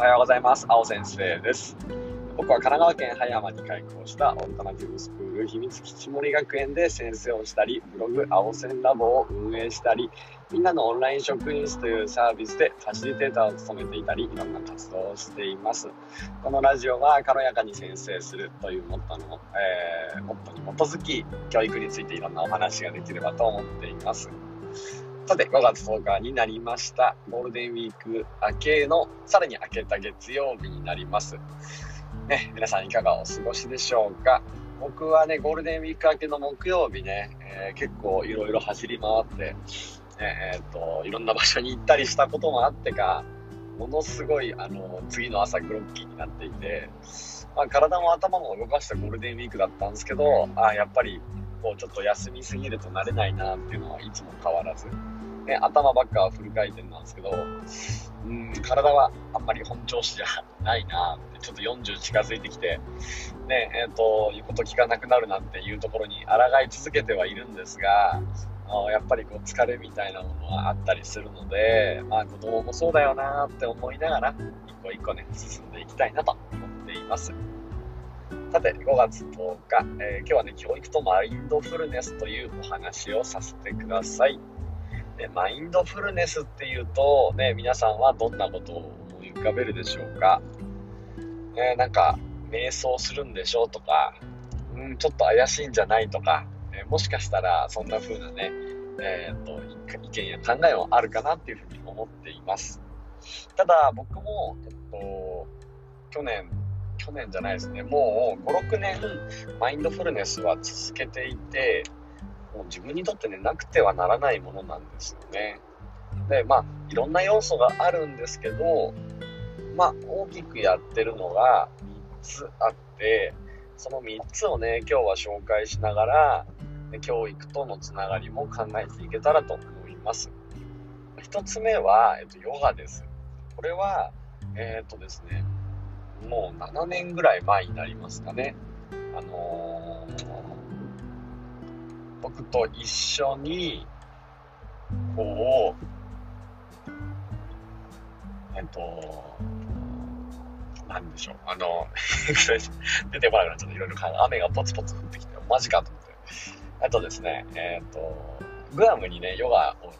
おはようございます。青先生です。僕は神奈川県葉山に開校したオルタナティブスクール秘密基地森学園で先生をしたり、ブログ青線ラボを運営したり、みんなのオンライン職員室というサービスでファシリテーターを務めていたり、いろんな活動をしています。このラジオは軽やかに先生するというモットの、えー、モットに基づき、教育についていろんなお話ができればと思っています。さて、5月10日になりました。ゴールデンウィーク明けの、さらに明けた月曜日になります。ね、皆さんいかがお過ごしでしょうか？僕はね、ゴールデンウィーク明けの木曜日ね、えー、結構いろいろ走り回って、えー、っと、いろんな場所に行ったりしたこともあってか、ものすごい、あの、次の朝グロッキーになっていて、まあ、体も頭も動かしたゴールデンウィークだったんですけど、あやっぱり、こう、ちょっと休みすぎると慣れないなっていうのはいつも変わらず、ね、頭ばっかはフル回転なんですけど、うん、体はあんまり本調子じゃないなって、ちょっと40近づいてきて、ね、えっ、ー、と、言うこと聞かなくなるなんていうところに抗い続けてはいるんですが、やっぱりこう疲れみたいなものはあったりするので、まあ子供もそうだよなって思いながら、一個一個ね、進んでいきたいなと思っています。さて、5月10日、えー、今日はね、教育とマインドフルネスというお話をさせてください。でマインドフルネスっていうと、ね、皆さんはどんなことを思い浮かべるでしょうか、ね、なんか、瞑想するんでしょうとか、うん、ちょっと怪しいんじゃないとか、えもしかしたらそんな風なね、えーと、意見や考えもあるかなっていうふうに思っています。ただ僕も、えっと、去年、去年じゃないですね、もう5、6年マインドフルネスは続けていて、もう自分にとってね、なくてはならないものなんですよね。で、まあ、いろんな要素があるんですけど、まあ、大きくやってるのが3つあって、その3つをね、今日は紹介しながら、教育とのつながりも考えていけたらと思います。1つ目は、えっと、ヨガです。これは、えー、っとですね、もう7年ぐらい前になりますかね。あのー僕と一緒に、こう、えっと、なんでしょう、あの、出てこなくなっちゃって、いろいろ雨がポツポツ降ってきて、マジかと思って。あとですね、えっ、と、グアムにね、ヨガを、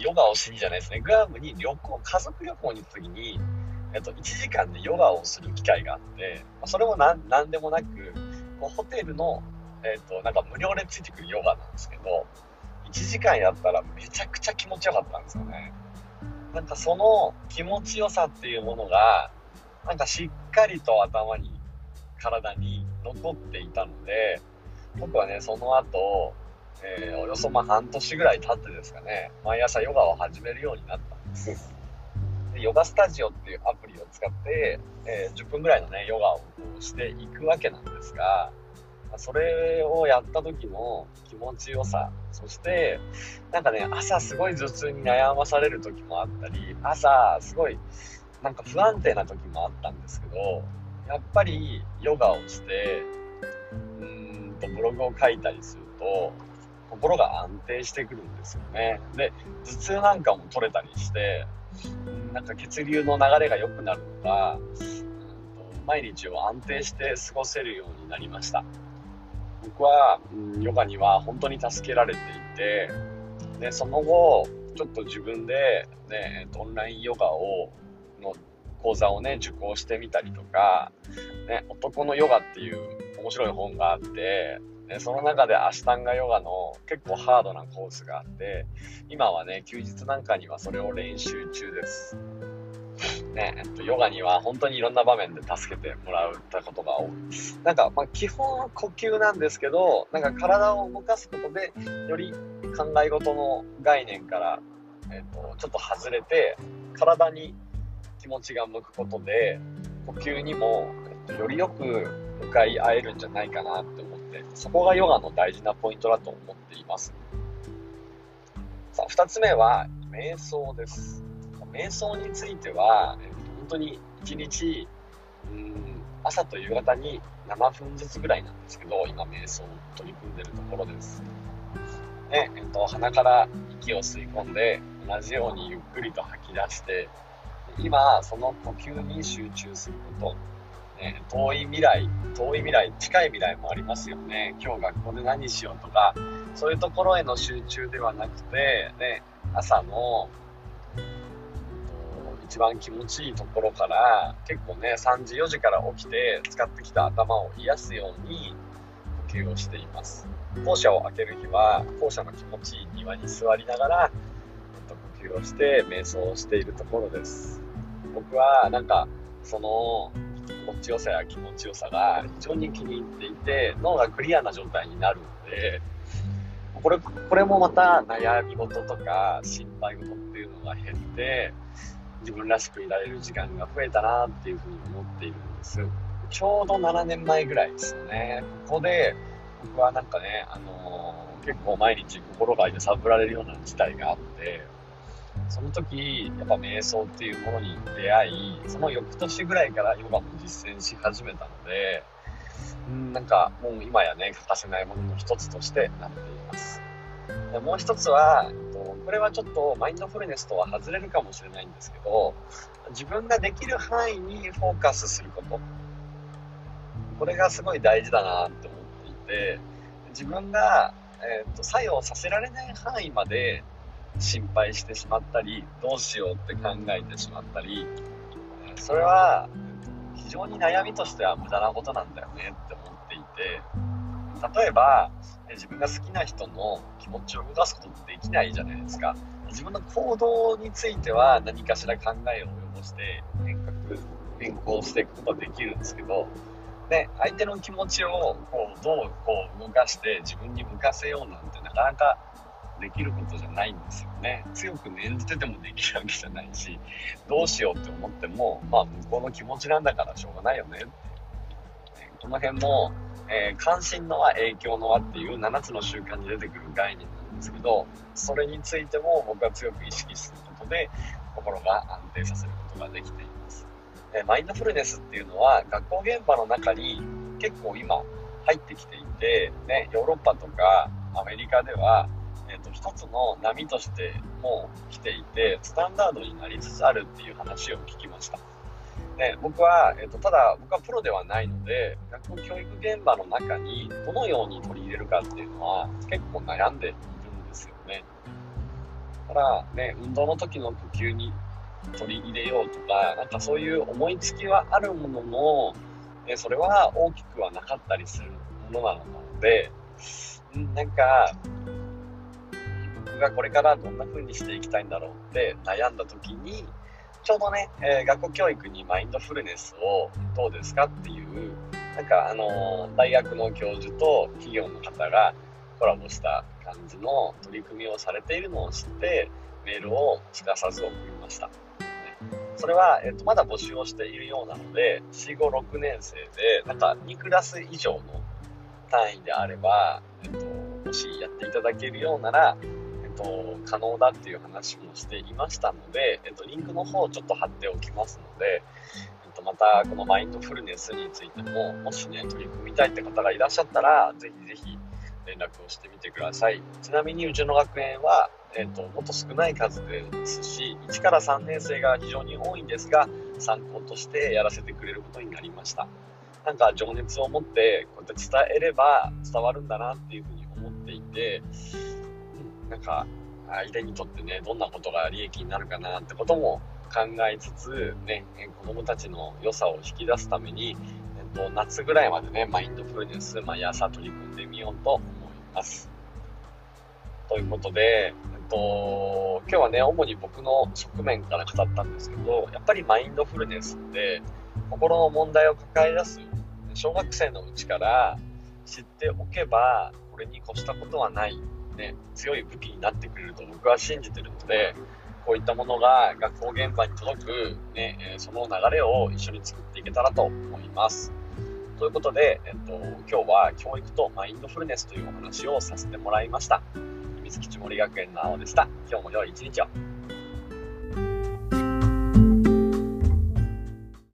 ヨガをしにじゃないですね、グアムに旅行、家族旅行に行った時に、えっ、と、1時間でヨガをする機会があって、まそれもなんなんでもなく、こうホテルのえっ、と、なんか無料でついてくるヨガなんですけど、1時間やったらめちゃくちゃ気持ちよかったんですよね。なんかその気持ちよさっていうものが、なんかしっかりと頭に、体に残っていたので、僕はね、その後、えー、およそま半年ぐらい経ってですかね、毎朝ヨガを始めるようになったんです。ヨガスタジオっていうアプリを使って、えー、10分ぐらいのね、ヨガをしていくわけなんですが、それをやった時の気持ちよさ、そして、なんかね、朝すごい頭痛に悩まされる時もあったり、朝すごいなんか不安定な時もあったんですけど、やっぱりヨガをして、うーんとブログを書いたりすると、心が安定してくるんですよね。で、頭痛なんかも取れたりして、なんか血流の流れが良くなるのが、毎日を安定して過ごせるようになりました。僕は、うん、ヨガには本当に助けられていて、で、その後、ちょっと自分で、ね、オンラインヨガを、の講座をね、受講してみたりとか、ね、男のヨガっていう面白い本があって、ね、その中でアシタンガヨガの結構ハードなコースがあって、今はね、休日なんかにはそれを練習中です。ね、えっと、ヨガには本当にいろんな場面で助けてもらったことが多い。なんか、まあ、基本は呼吸なんですけど、なんか体を動かすことで、より考え事の概念から、えっと、ちょっと外れて、体に気持ちが向くことで、呼吸にも、えっと、よりよく向かい合えるんじゃないかなって思そこがヨガの大事なポイントだと思っています。さあ、二つ目は、瞑想です。瞑想については、え本当に1日、うん、朝と夕方に7分ずつぐらいなんですけど、今瞑想を取り組んでるところです。ね、えっと、鼻から息を吸い込んで、同じようにゆっくりと吐き出して、今、その呼吸に集中すること。ね、遠い未来、遠い未来、近い未来もありますよね。今日学校で何しようとか、そういうところへの集中ではなくて、ね、朝の一番気持ちいいところから結構ね3時4時から起きて使ってきた頭を癒すように呼吸をしています校舎を開ける日は校舎の気持ちいい庭に座りながら呼吸をして瞑想をしているところです僕はなんかその心地よさや気持ちよさが非常に気に入っていて脳がクリアな状態になるのでこれこれもまた悩み事とか心配事っていうのが減って自分らしくいられる時間が増えたなっていうふうに思っているんです。ちょうど7年前ぐらいですよね。ここで僕はなんかね、あのー、結構毎日心が揺さぶられるような事態があってその時やっぱ瞑想っていうものに出会いその翌年ぐらいからヨガも実践し始めたのでうんなんかもう今やね欠かせないものの一つとしてなっています。でもう一つはこれはちょっとマインドフルネスとは外れるかもしれないんですけど自分ができる範囲にフォーカスすること。これがすごい大事だなって思っていて自分が、えーと、作用させられない範囲まで心配してしまったりどうしようって考えてしまったりそれは非常に悩みとしては無駄なことなんだよねって思っていて例えば自分が好きな人の気持ちを動かすことってできないじゃないですか。自分の行動については何かしら考えを及ぼして変革変更していくことはできるんですけどね、相手の気持ちをこうどうこう動かして自分に向かせようなんてなかなかできることじゃないんですよね強く念じててもできるわけじゃないしどうしようって思ってもまあ向こうの気持ちなんだからしょうがないよねってこの辺もえー、関心の輪、影響の輪っていう7つの習慣に出てくる概念なんですけど、それについても僕は強く意識することで、心が安定させることができています。え、マインドフルネスっていうのは、学校現場の中に結構今入ってきていて、ね、ヨーロッパとかアメリカでは、えーと、一つの波としてもう来ていて、スタンダードになりつつあるっていう話を聞きました。ね、僕は、えっと、ただ僕はプロではないので学校教育現場の中にどのように取り入れるかっていうのは結構悩んでいるんですよね。だからね運動の時の呼吸に取り入れようとかなんかそういう思いつきはあるものの、ね、それは大きくはなかったりするものなのでなんかがこれからどんな風にしていきたいんだろうって悩んだ時にちょうどね、えー、学校教育にマインドフルネスをどうですかっていう、なんかあのー、大学の教授と企業の方がコラボした感じの取り組みをされているのを知って、メールをすかさず送りました。それは、えっと、まだ募集をしているようなので、4、5、6年生で、なんか2クラス以上の単位であれば、えっと、もしやっていただけるようなら、と、可能だっていう話もしていましたので、えっと、リンクの方をちょっと貼っておきますので、えっと、またこのマインドフルネスについても、もしね、取り組みたいって方がいらっしゃったら、ぜひぜひ連絡をしてみてください。ちなみにうちの学園は、えっと、もっと少ない数ですし、1から3年生が非常に多いんですが、参考としてやらせてくれることになりました。なんか情熱を持ってこうやって伝えれば伝わるんだなっていうふうに思っていて、なんか、相手にとってね、どんなことが利益になるかなってことも考えつつ、ね、子供たちの良さを引き出すために、えっと、夏ぐらいまでね、マインドフルネス、毎朝取り組んでみようと思います。ということで、えっと、今日はね、主に僕の側面から語ったんですけど、やっぱりマインドフルネスって、心の問題を抱え出す、小学生のうちから知っておけば、これに越したことはないね、強い武器になってくれると僕は信じてるので、こういったものが学校現場に届く、ね、その流れを一緒に作っていけたらと思います。ということで、えっと、今日は教育とマインドフルネスというお話をさせてもらいました。秘密基地森学園の青でした。今日も良い一日を。